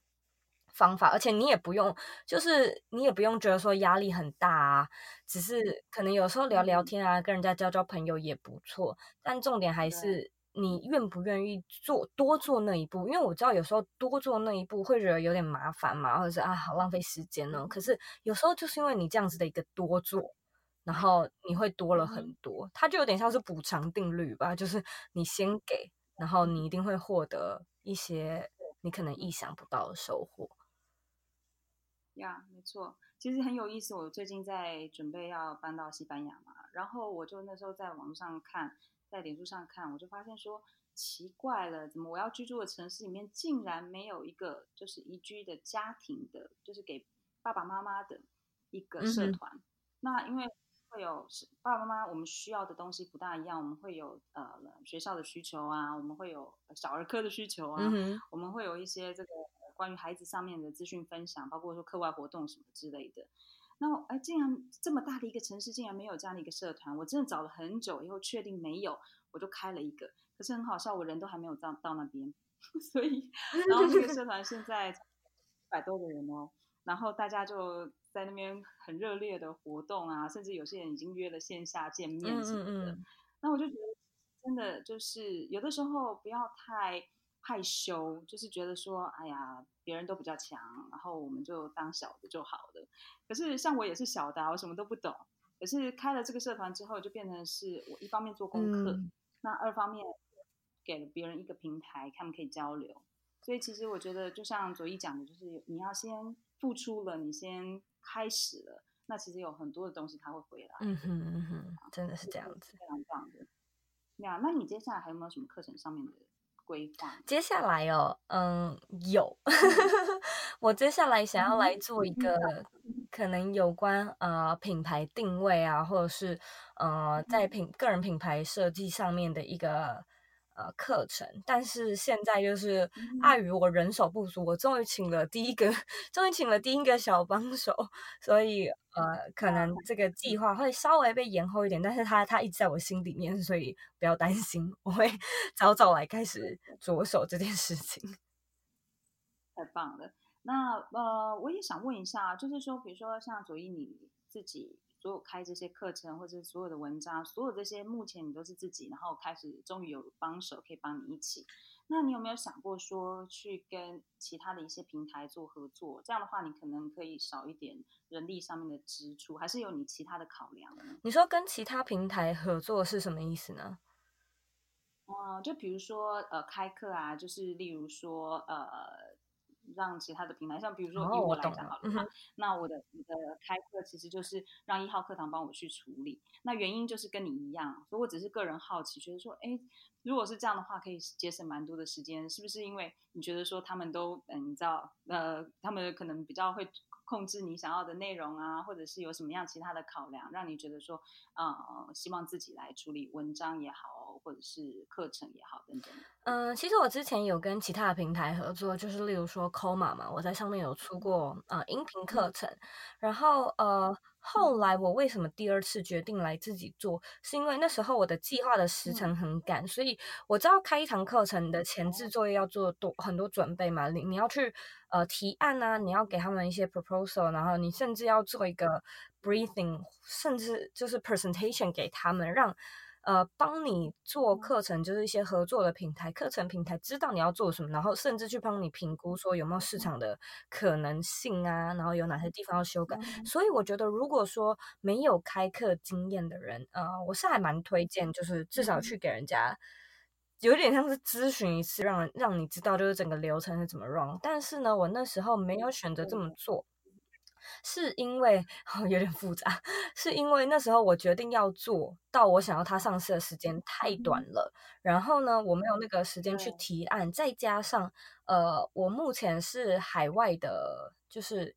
方法，而且你也不用，就是你也不用觉得说压力很大啊，只是可能有时候聊聊天啊，跟人家交交朋友也不错。但重点还是。你愿不愿意做多做那一步？因为我知道有时候多做那一步会觉得有点麻烦嘛，或者是啊，好浪费时间呢。可是有时候就是因为你这样子的一个多做，然后你会多了很多，它就有点像是补偿定律吧。就是你先给，然后你一定会获得一些你可能意想不到的收获。呀，没错，其实很有意思。我最近在准备要搬到西班牙嘛，然后我就那时候在网上看。在脸书上看，我就发现说奇怪了，怎么我要居住的城市里面竟然没有一个就是宜居的家庭的，就是给爸爸妈妈的一个社团。嗯、那因为会有爸爸妈妈，我们需要的东西不大一样，我们会有呃学校的需求啊，我们会有小儿科的需求啊，嗯、我们会有一些这个关于孩子上面的资讯分享，包括说课外活动什么之类的。那我哎，竟然这么大的一个城市，竟然没有这样的一个社团，我真的找了很久，以后确定没有，我就开了一个。可是很好笑，我人都还没有到到那边，所以，然后这个社团现在一百多个人哦，然后大家就在那边很热烈的活动啊，甚至有些人已经约了线下见面什么的。嗯嗯嗯。那我就觉得，真的就是有的时候不要太害羞，就是觉得说，哎呀，别人都比较强，然后我们就当小的就好了。可是像我也是小的，我什么都不懂。可是开了这个社团之后，就变成是我一方面做功课，嗯、那二方面给了别人一个平台，他们可以交流。所以其实我觉得，就像左一讲的，就是你要先付出了，你先开始了，那其实有很多的东西它会回来。嗯哼嗯哼，真的是这样子，非常棒的。那那你接下来还有没有什么课程上面的？规划接下来哦，嗯，有，我接下来想要来做一个。可能有关呃品牌定位啊，或者是呃在品个人品牌设计上面的一个。呃，课程，但是现在就是碍于我人手不足，我终于请了第一个，终于请了第一个小帮手，所以呃，可能这个计划会稍微被延后一点，但是他他一直在我心里面，所以不要担心，我会 早早来开始着手这件事情。太棒了，那呃，我也想问一下，就是说，比如说像左一你自己。所有开这些课程，或者是所有的文章，所有这些目前你都是自己，然后开始终于有帮手可以帮你一起。那你有没有想过说去跟其他的一些平台做合作？这样的话，你可能可以少一点人力上面的支出，还是有你其他的考量呢？你说跟其他平台合作是什么意思呢？嗯，就比如说呃，开课啊，就是例如说呃。让其他的平台，像比如说以我来讲好了，那我的我的开课其实就是让一号课堂帮我去处理。那原因就是跟你一样，所以我只是个人好奇，觉得说，哎，如果是这样的话，可以节省蛮多的时间，是不是？因为你觉得说他们都，嗯，你知道，呃，他们可能比较会。控制你想要的内容啊，或者是有什么样其他的考量，让你觉得说，呃，希望自己来处理文章也好，或者是课程也好等等。嗯，其实我之前有跟其他的平台合作，就是例如说 Coma 嘛，我在上面有出过呃音频课程，然后呃。后来我为什么第二次决定来自己做？是因为那时候我的计划的时程很赶，所以我知道开一堂课程的前置作业要做多很多准备嘛，你你要去呃提案啊，你要给他们一些 proposal，然后你甚至要做一个 briefing，甚至就是 presentation 给他们，让。呃，帮你做课程，就是一些合作的平台，课程平台知道你要做什么，然后甚至去帮你评估说有没有市场的可能性啊，然后有哪些地方要修改。所以我觉得，如果说没有开课经验的人，呃，我是还蛮推荐，就是至少去给人家有点像是咨询一次，让让你知道就是整个流程是怎么 run。但是呢，我那时候没有选择这么做。是因为、哦、有点复杂，是因为那时候我决定要做到我想要它上市的时间太短了，然后呢，我没有那个时间去提案，再加上呃，我目前是海外的，就是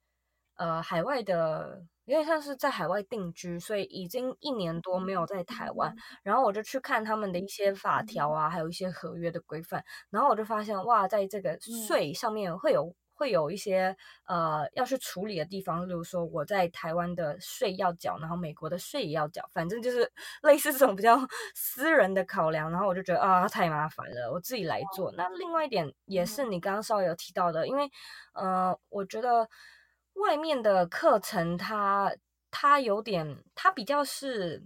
呃海外的，有点像是在海外定居，所以已经一年多没有在台湾，然后我就去看他们的一些法条啊，还有一些合约的规范，然后我就发现哇，在这个税上面会有。会有一些呃要去处理的地方，例如说我在台湾的税要缴，然后美国的税也要缴，反正就是 类似这种比较 私人的考量，然后我就觉得啊太麻烦了，我自己来做。那另外一点也是你刚刚稍微有提到的，因为呃我觉得外面的课程它它有点它比较是，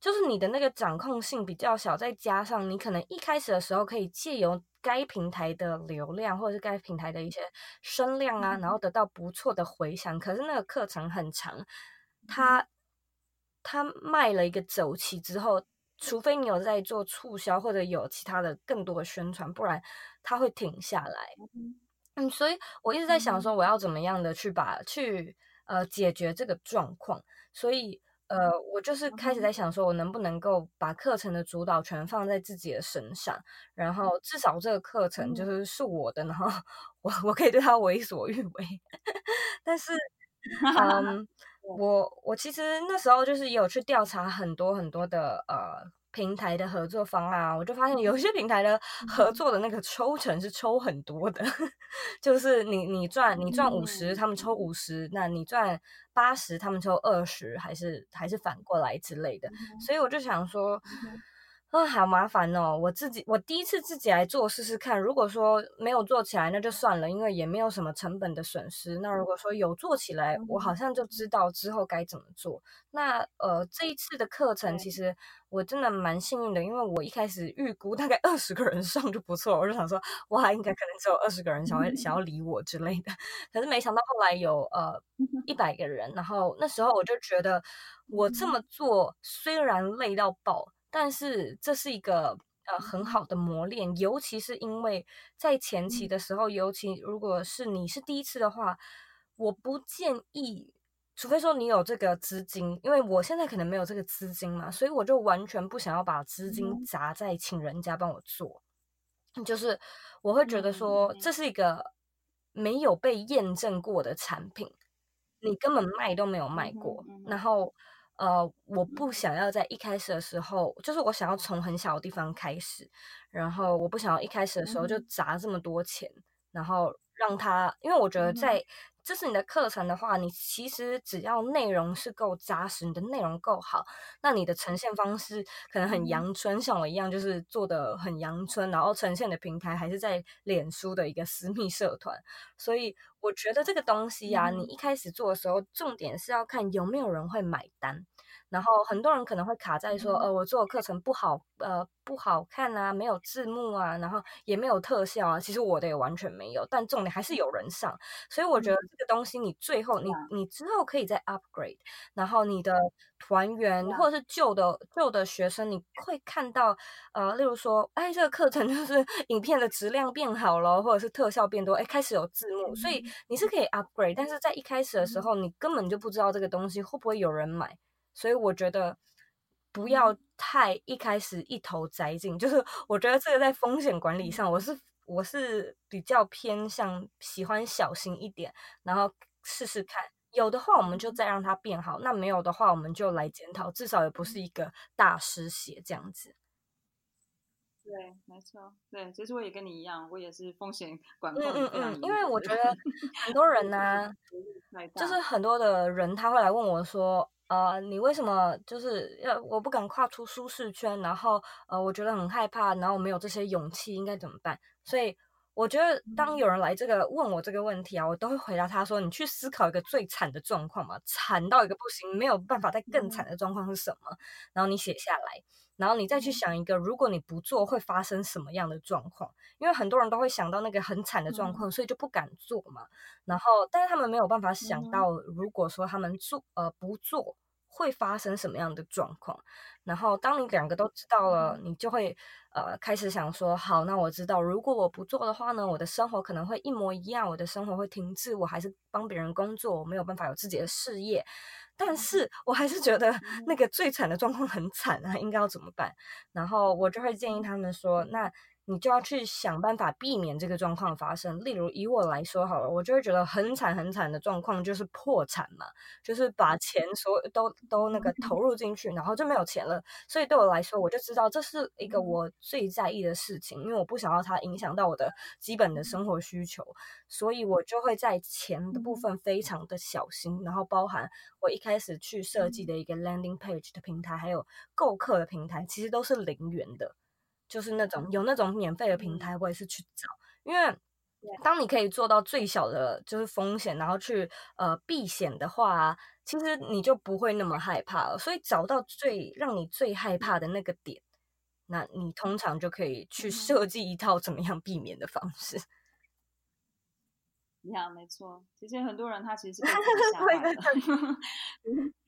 就是你的那个掌控性比较小，再加上你可能一开始的时候可以借由。该平台的流量，或者是该平台的一些声量啊，然后得到不错的回响。可是那个课程很长，它它卖了一个走期之后，除非你有在做促销或者有其他的更多的宣传，不然它会停下来。嗯，所以我一直在想说，我要怎么样的去把去呃解决这个状况，所以。呃，我就是开始在想说，我能不能够把课程的主导权放在自己的身上，然后至少这个课程就是是我的，然后我我可以对他为所欲为。但是，嗯，我我其实那时候就是也有去调查很多很多的呃。平台的合作方案，我就发现有些平台的合作的那个抽成是抽很多的，就是你你赚你赚五十，他们抽五十，那你赚八十，他们抽二十，还是还是反过来之类的。所以我就想说，啊，好麻烦哦！我自己，我第一次自己来做试试看。如果说没有做起来，那就算了，因为也没有什么成本的损失。那如果说有做起来，我好像就知道之后该怎么做。那呃，这一次的课程其实我真的蛮幸运的，因为我一开始预估大概二十个人上就不错，我就想说，哇，应该可能只有二十个人想要想要理我之类的。可是没想到后来有呃一百个人，然后那时候我就觉得，我这么做虽然累到爆。但是这是一个呃很好的磨练，尤其是因为在前期的时候，尤其如果是你是第一次的话，我不建议，除非说你有这个资金，因为我现在可能没有这个资金嘛，所以我就完全不想要把资金砸在请人家帮我做，就是我会觉得说这是一个没有被验证过的产品，你根本卖都没有卖过，然后。呃，我不想要在一开始的时候，就是我想要从很小的地方开始，然后我不想要一开始的时候就砸这么多钱，然后让他，因为我觉得在。这是你的课程的话，你其实只要内容是够扎实，你的内容够好，那你的呈现方式可能很阳春，像我一样，就是做的很阳春，然后呈现的平台还是在脸书的一个私密社团，所以我觉得这个东西呀、啊，你一开始做的时候，重点是要看有没有人会买单。然后很多人可能会卡在说，呃，我做的课程不好，呃，不好看啊，没有字幕啊，然后也没有特效啊。其实我的也完全没有，但重点还是有人上。所以我觉得这个东西，你最后你你之后可以再 upgrade，然后你的团员或者是旧的旧的学生，你会看到，呃，例如说，哎，这个课程 就是影片的质量变好了，或者是特效变多，哎，开始有字幕，所以你是可以 upgrade，但是在一开始的时候，你根本就不知道这个东西会不会有人买。所以我觉得不要太一开始一头栽进，就是 我觉得这个在风险管理上，我是我是比较偏向喜欢小心一点，然后试试看，有的话我们就再让它变好，那没有的话我们就来检讨，至少也不是一个大失血这样子。对，没错，对，其实我也跟你一样，我也是风险管控。嗯嗯嗯，因为我觉得很多 人呢、啊，就是很多的人他会来问我说。呃，你为什么就是要我不敢跨出舒适圈？然后呃，我觉得很害怕，然后我没有这些勇气，应该怎么办？所以我觉得，当有人来这个问我这个问题啊，我都会回答他说：“你去思考一个最惨的状况嘛，惨到一个不行，没有办法再更惨的状况是什么？然后你写下来。”然后你再去想一个，如果你不做会发生什么样的状况？因为很多人都会想到那个很惨的状况，所以就不敢做嘛。然后，但是他们没有办法想到，如果说他们做呃不做会发生什么样的状况。然后，当你两个都知道了，你就会呃开始想说，好，那我知道，如果我不做的话呢，我的生活可能会一模一样，我的生活会停滞，我还是帮别人工作，我没有办法有自己的事业。但是我还是觉得那个最惨的状况很惨啊，应该要怎么办？然后我就会建议他们说，那。你就要去想办法避免这个状况发生。例如以我来说好了，我就会觉得很惨很惨的状况就是破产嘛，就是把钱所有都都那个投入进去，然后就没有钱了。所以对我来说，我就知道这是一个我最在意的事情，因为我不想要它影响到我的基本的生活需求，所以我就会在钱的部分非常的小心，然后包含我一开始去设计的一个 landing page 的平台，还有购客的平台，其实都是零元的。就是那种有那种免费的平台，我也是去找，因为当你可以做到最小的就是风险，然后去呃避险的话，其实你就不会那么害怕了。所以找到最让你最害怕的那个点，那你通常就可以去设计一套怎么样避免的方式。你好，没错，其实很多人他其实是被吓坏了。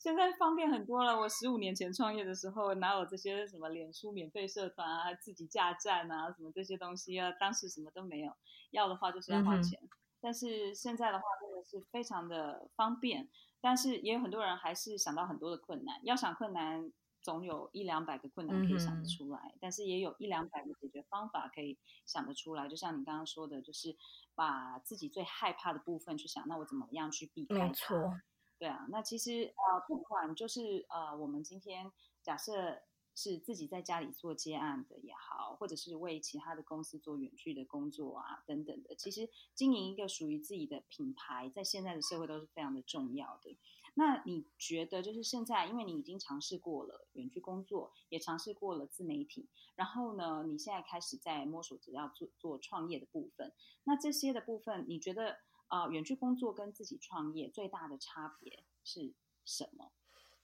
现在方便很多了。我十五年前创业的时候，哪有这些什么脸书免费社团啊、自己架站啊、什么这些东西啊？当时什么都没有，要的话就是要花钱。嗯、但是现在的话，真的是非常的方便。但是也有很多人还是想到很多的困难。要想困难，总有一两百个困难可以想得出来。嗯、但是也有一两百个解决方法可以想得出来。就像你刚刚说的，就是把自己最害怕的部分去想，那我怎么样去避开？没错。对啊，那其实呃，不管就是呃，我们今天假设是自己在家里做接案的也好，或者是为其他的公司做远距的工作啊等等的，其实经营一个属于自己的品牌，在现在的社会都是非常的重要的。那你觉得，就是现在，因为你已经尝试过了远距工作，也尝试过了自媒体，然后呢，你现在开始在摸索着要做做创业的部分。那这些的部分，你觉得啊，远距工作跟自己创业最大的差别是什么？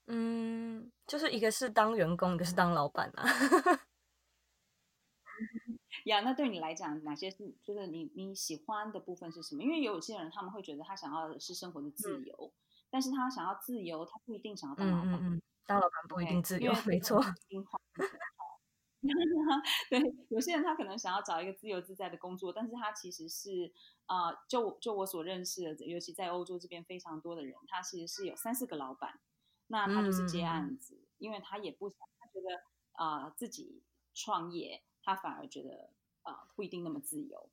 嗯，就是一个是当员工，一个是当老板啊。呀，yeah, 那对你来讲，哪些是就是你你喜欢的部分是什么？因为有些人他们会觉得他想要的是生活的自由，嗯、但是他想要自由，他不一定想要当老板。嗯嗯，当老板不一定自由没错。对，有些人他可能想要找一个自由自在的工作，但是他其实是啊、呃，就就我所认识的，尤其在欧洲这边非常多的人，他其实是有三四个老板，那他就是接案子，嗯、因为他也不想，他觉得啊、呃、自己创业，他反而觉得。啊、呃，不一定那么自由，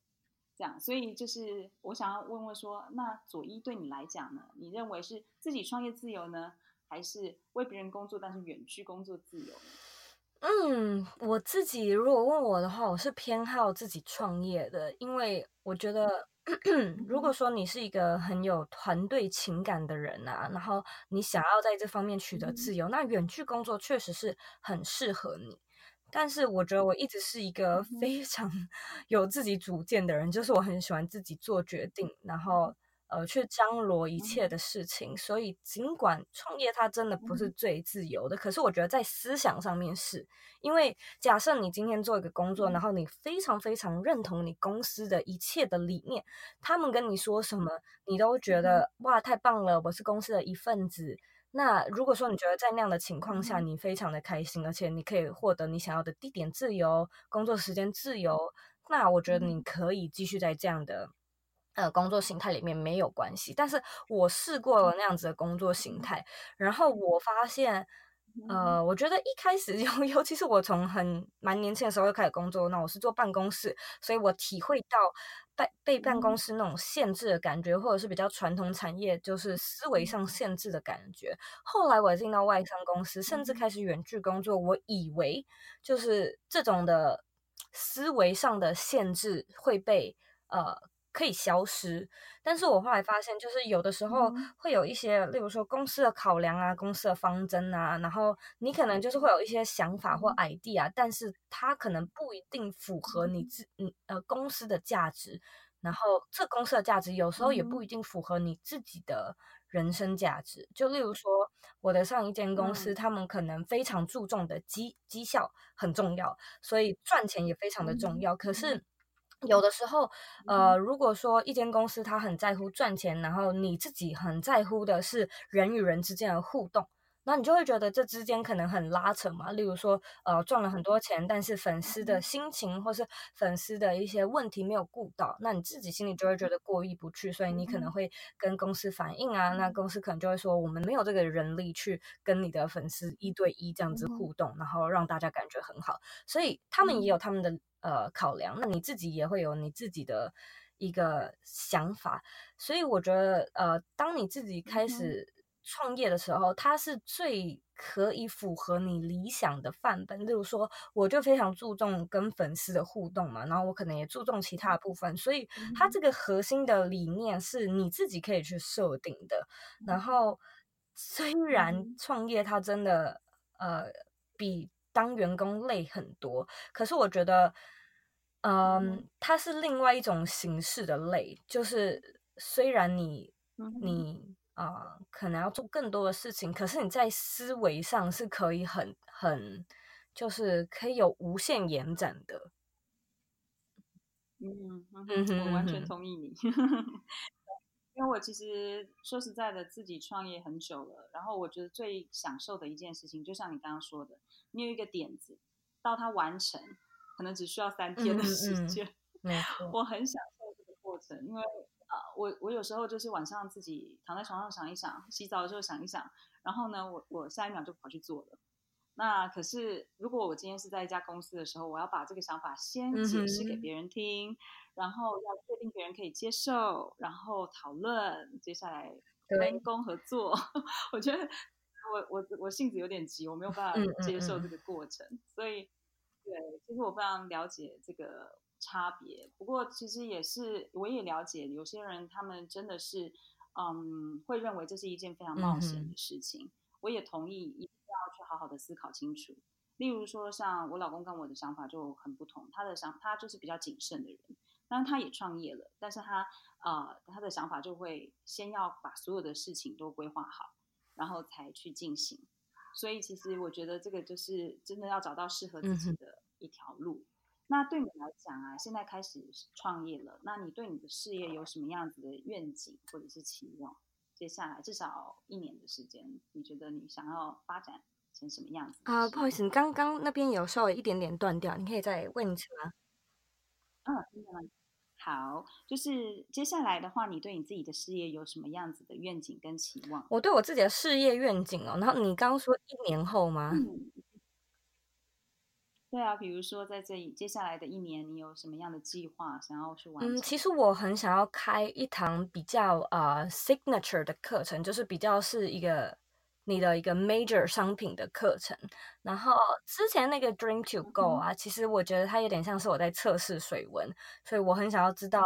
这样，所以就是我想要问问说，那佐伊对你来讲呢？你认为是自己创业自由呢，还是为别人工作但是远距工作自由？嗯，我自己如果问我的话，我是偏好自己创业的，因为我觉得，如果说你是一个很有团队情感的人啊，然后你想要在这方面取得自由，那远距工作确实是很适合你。但是我觉得我一直是一个非常 有自己主见的人，就是我很喜欢自己做决定，然后呃去张罗一切的事情。所以尽管创业它真的不是最自由的，可是我觉得在思想上面是，因为假设你今天做一个工作，然后你非常非常认同你公司的一切的理念，他们跟你说什么，你都觉得哇太棒了，我是公司的一份子。那如果说你觉得在那样的情况下，你非常的开心，而且你可以获得你想要的地点自由、工作时间自由，那我觉得你可以继续在这样的呃工作形态里面没有关系。但是我试过了那样子的工作形态，然后我发现。呃，我觉得一开始 尤尤其是我从很蛮年轻的时候就开始工作，那我是坐办公室，所以我体会到被被办公室那种限制的感觉，或者是比较传统产业就是思维上限制的感觉。后来我进到外商公司，甚至开始远距工作，我以为就是这种的思维上的限制会被呃。可以消失，但是我后来发现，就是有的时候会有一些，例如说公司的考量啊，公司的方针啊，然后你可能就是会有一些想法或 idea，但是它可能不一定符合你自嗯呃公司的价值，然后这公司的价值有时候也不一定符合你自己的人生价值。就例如说，我的上一间公司，他们可能非常注重的绩绩效很重要，所以赚钱也非常的重要，可是。有的时候，呃，如果说一间公司它很在乎赚钱，然后你自己很在乎的是人与人之间的互动，那你就会觉得这之间可能很拉扯嘛。例如说，呃，赚了很多钱，但是粉丝的心情或是粉丝的一些问题没有顾到，那你自己心里就会觉得过意不去，所以你可能会跟公司反映啊，那公司可能就会说我们没有这个人力去跟你的粉丝一对一这样子互动，然后让大家感觉很好，所以他们也有他们的。呃，考量，那你自己也会有你自己的一个想法，所以我觉得，呃，当你自己开始创业的时候，它是最可以符合你理想的范本。例如说，我就非常注重跟粉丝的互动嘛，然后我可能也注重其他部分，所以它这个核心的理念是你自己可以去设定的。然后，虽然创业它真的呃比当员工累很多，可是我觉得。嗯，它是另外一种形式的累，就是虽然你你啊、呃、可能要做更多的事情，可是你在思维上是可以很很，就是可以有无限延展的。嗯，我完全同意你，因为我其实说实在的，自己创业很久了，然后我觉得最享受的一件事情，就像你刚刚说的，你有一个点子，到它完成。可能只需要三天的时间，嗯嗯、我很享受这个过程，因为啊、呃，我我有时候就是晚上自己躺在床上想一想，洗澡的时候想一想，然后呢，我我下一秒就跑去做了。那可是如果我今天是在一家公司的时候，我要把这个想法先解释给别人听，嗯、然后要确定别人可以接受，然后讨论，接下来分工合作。我觉得我我我性子有点急，我没有办法接受这个过程，嗯嗯嗯所以。对，其实我非常了解这个差别。不过，其实也是，我也了解有些人，他们真的是嗯，会认为这是一件非常冒险的事情。嗯、我也同意一定要去好好的思考清楚。例如说，像我老公跟我的想法就很不同，他的想他就是比较谨慎的人，当然他也创业了，但是他呃他的想法就会先要把所有的事情都规划好，然后才去进行。所以其实我觉得这个就是真的要找到适合自己的一条路。嗯、那对你来讲啊，现在开始创业了，那你对你的事业有什么样子的愿景或者是期望？接下来至少一年的时间，你觉得你想要发展？成什么样子啊？不好意思，你刚刚那边有稍微一点点断掉，你可以再问一次吗？嗯，听见了。好，就是接下来的话，你对你自己的事业有什么样子的愿景跟期望？我对我自己的事业愿景哦，然后你刚刚说一年后吗？嗯，对啊，比如说在这接下来的一年，你有什么样的计划想要去完成？嗯，其实我很想要开一堂比较呃 signature 的课程，就是比较是一个。你的一个 major 商品的课程，然后之前那个 Dream to Go 啊，其实我觉得它有点像是我在测试水温，所以我很想要知道。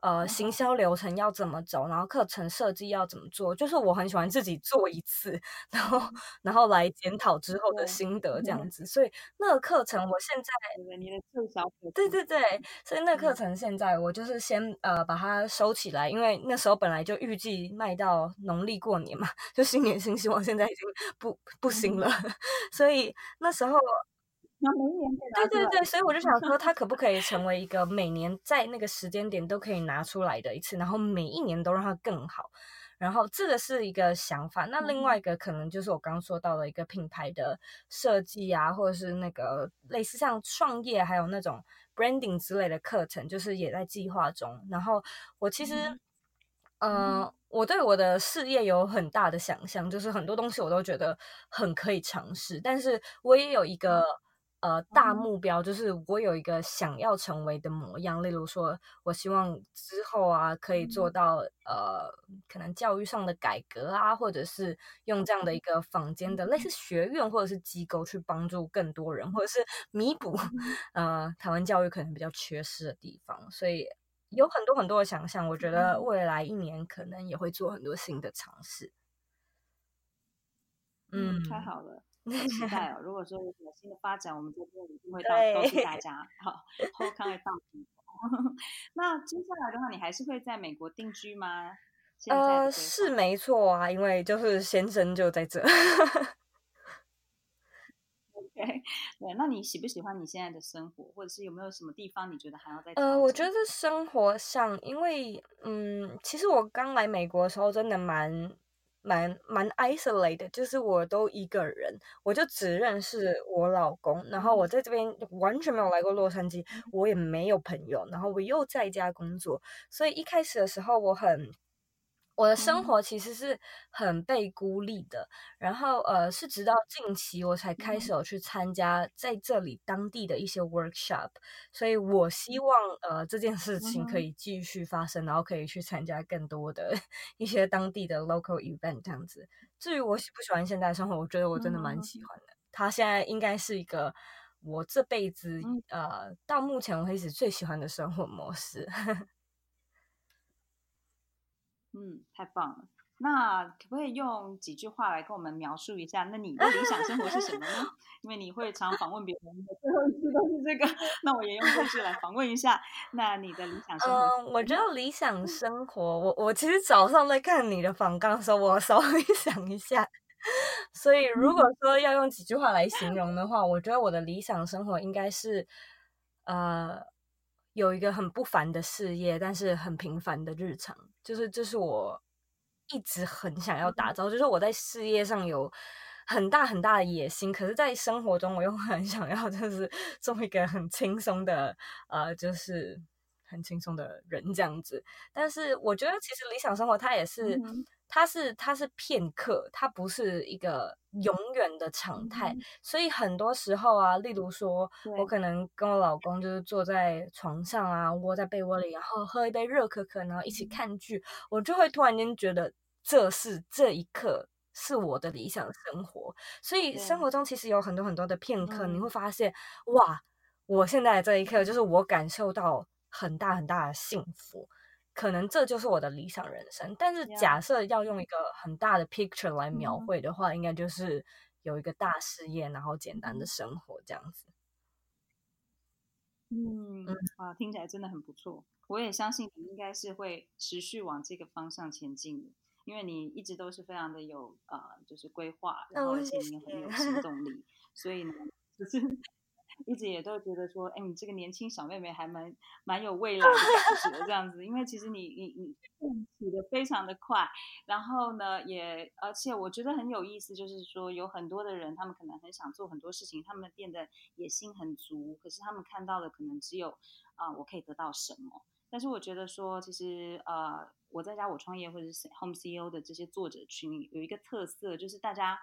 呃，行销流程要怎么走，然后课程设计要怎么做，就是我很喜欢自己做一次，然后然后来检讨之后的心得这样子。所以那个课程我现在，你的最小对对对，所以那个课程现在我就是先呃把它收起来，因为那时候本来就预计卖到农历过年嘛，就新年新希望，现在已经不不行了，所以那时候。那每年对对对，所以我就想说，它可不可以成为一个每年在那个时间点都可以拿出来的一次，然后每一年都让它更好。然后这个是一个想法。那另外一个可能就是我刚刚说到的一个品牌的设计啊，或者是那个类似像创业还有那种 branding 之类的课程，就是也在计划中。然后我其实，嗯、呃，我对我的事业有很大的想象，就是很多东西我都觉得很可以尝试，但是我也有一个。呃，大目标就是我有一个想要成为的模样，例如说，我希望之后啊可以做到呃，可能教育上的改革啊，或者是用这样的一个坊间的类似学院或者是机构去帮助更多人，或者是弥补呃台湾教育可能比较缺失的地方。所以有很多很多的想象，我觉得未来一年可能也会做很多新的尝试。嗯，太好了。期待哦！如果说有什么新的发展，我们这边一定会告告诉大家。好，后康会放心。那接下来的话，你还是会在美国定居吗？呃，是没错啊，因为就是先生就在这。OK，对，那你喜不喜欢你现在的生活，或者是有没有什么地方你觉得还要再？呃，我觉得生活上，因为嗯，其实我刚来美国的时候，真的蛮。蛮蛮 isolated，就是我都一个人，我就只认识我老公，然后我在这边完全没有来过洛杉矶，我也没有朋友，然后我又在家工作，所以一开始的时候我很。我的生活其实是很被孤立的，然后呃，是直到近期我才开始有去参加在这里当地的一些 workshop，所以我希望呃这件事情可以继续发生，然后可以去参加更多的一些当地的 local event 这样子。至于我喜不喜欢现在生活，我觉得我真的蛮喜欢的。他现在应该是一个我这辈子呃到目前为止最喜欢的生活模式。嗯，太棒了。那可不可以用几句话来跟我们描述一下？那你的理想生活是什么呢？因为你会常访问别人的最后一句都是这个，那我也用这句来访问一下。那你的理想生活？嗯，我觉得理想生活，我我其实早上在看你的访纲的时候，我稍微 想一下。所以如果说要用几句话来形容的话，我觉得我的理想生活应该是，呃。有一个很不凡的事业，但是很平凡的日常，就是这是我一直很想要打造。就是我在事业上有很大很大的野心，可是，在生活中我又很想要，就是做一个很轻松的，呃，就是很轻松的人这样子。但是我觉得，其实理想生活它也是。嗯它是它是片刻，它不是一个永远的常态，嗯、所以很多时候啊，例如说，我可能跟我老公就是坐在床上啊，窝在被窝里，然后喝一杯热可可，然后一起看剧，嗯、我就会突然间觉得，这是这一刻是我的理想生活。所以生活中其实有很多很多的片刻，你会发现，哇，我现在这一刻就是我感受到很大很大的幸福。可能这就是我的理想人生。但是假设要用一个很大的 picture 来描绘的话，嗯、应该就是有一个大事业，然后简单的生活这样子。嗯，啊，听起来真的很不错。我也相信你应该是会持续往这个方向前进的，因为你一直都是非常的有呃，就是规划，然后而且你很有行动力，所以呢，就是。一直也都觉得说，哎，你这个年轻小妹妹还蛮蛮有未来的这样子。因为其实你你你 起的非常的快，然后呢，也而且我觉得很有意思，就是说有很多的人，他们可能很想做很多事情，他们变得野心很足，可是他们看到的可能只有啊、呃，我可以得到什么。但是我觉得说，其实呃，我在家我创业或者是 Home CEO 的这些作者群有一个特色，就是大家。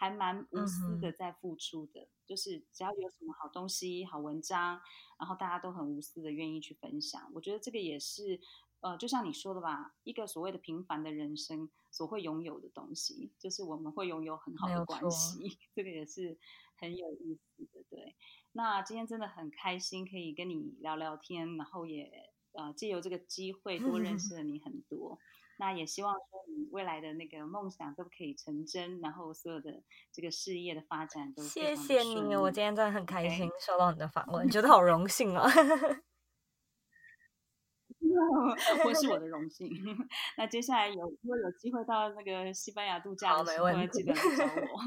还蛮无私的在付出的，嗯、就是只要有什么好东西、好文章，然后大家都很无私的愿意去分享。我觉得这个也是，呃，就像你说的吧，一个所谓的平凡的人生所会拥有的东西，就是我们会拥有很好的关系，这个也是很有意思的。对，那今天真的很开心可以跟你聊聊天，然后也呃借由这个机会多认识了你很多。嗯那也希望说你未来的那个梦想都可以成真，然后所有的这个事业的发展都谢谢你，我今天真的很开心收到你的访问. 觉得好荣幸啊！我是我的荣幸。那接下来有如果有机会到那个西班牙度假的时候，记得来找我。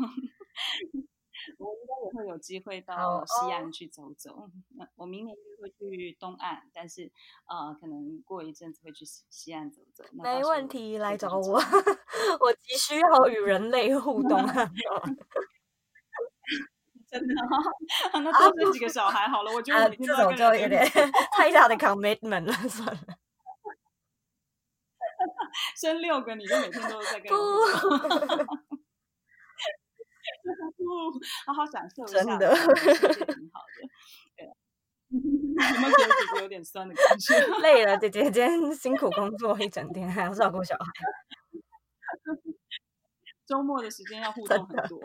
我应该也会有机会到西岸去走走。那、oh. 我明年就会去东岸，但是呃，可能过一阵子会去西西岸走走。没问题，来找我，我急需要与人类互动。真的、哦？那多生几个小孩好了。我觉得这种就有点太大的 commitment 了，算了。生六个，你就每天都在跟我。好好享受一下，真的，挺好的。对，有没有觉得姐姐有点酸的感觉？累了，姐姐今天辛苦工作一整天，还要照顾小孩。周末的时间要互 动很多。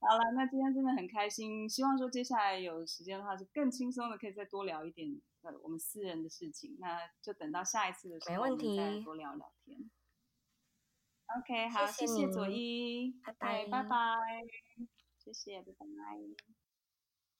好了，那今天真的很开心，希望说接下来有时间的话，就更轻松的可以再多聊一点呃我们私人的事情。那就等到下一次的时候，没问题，再多聊聊天。OK，好，谢谢，谢谢佐伊，拜拜，拜拜，谢谢，拜拜。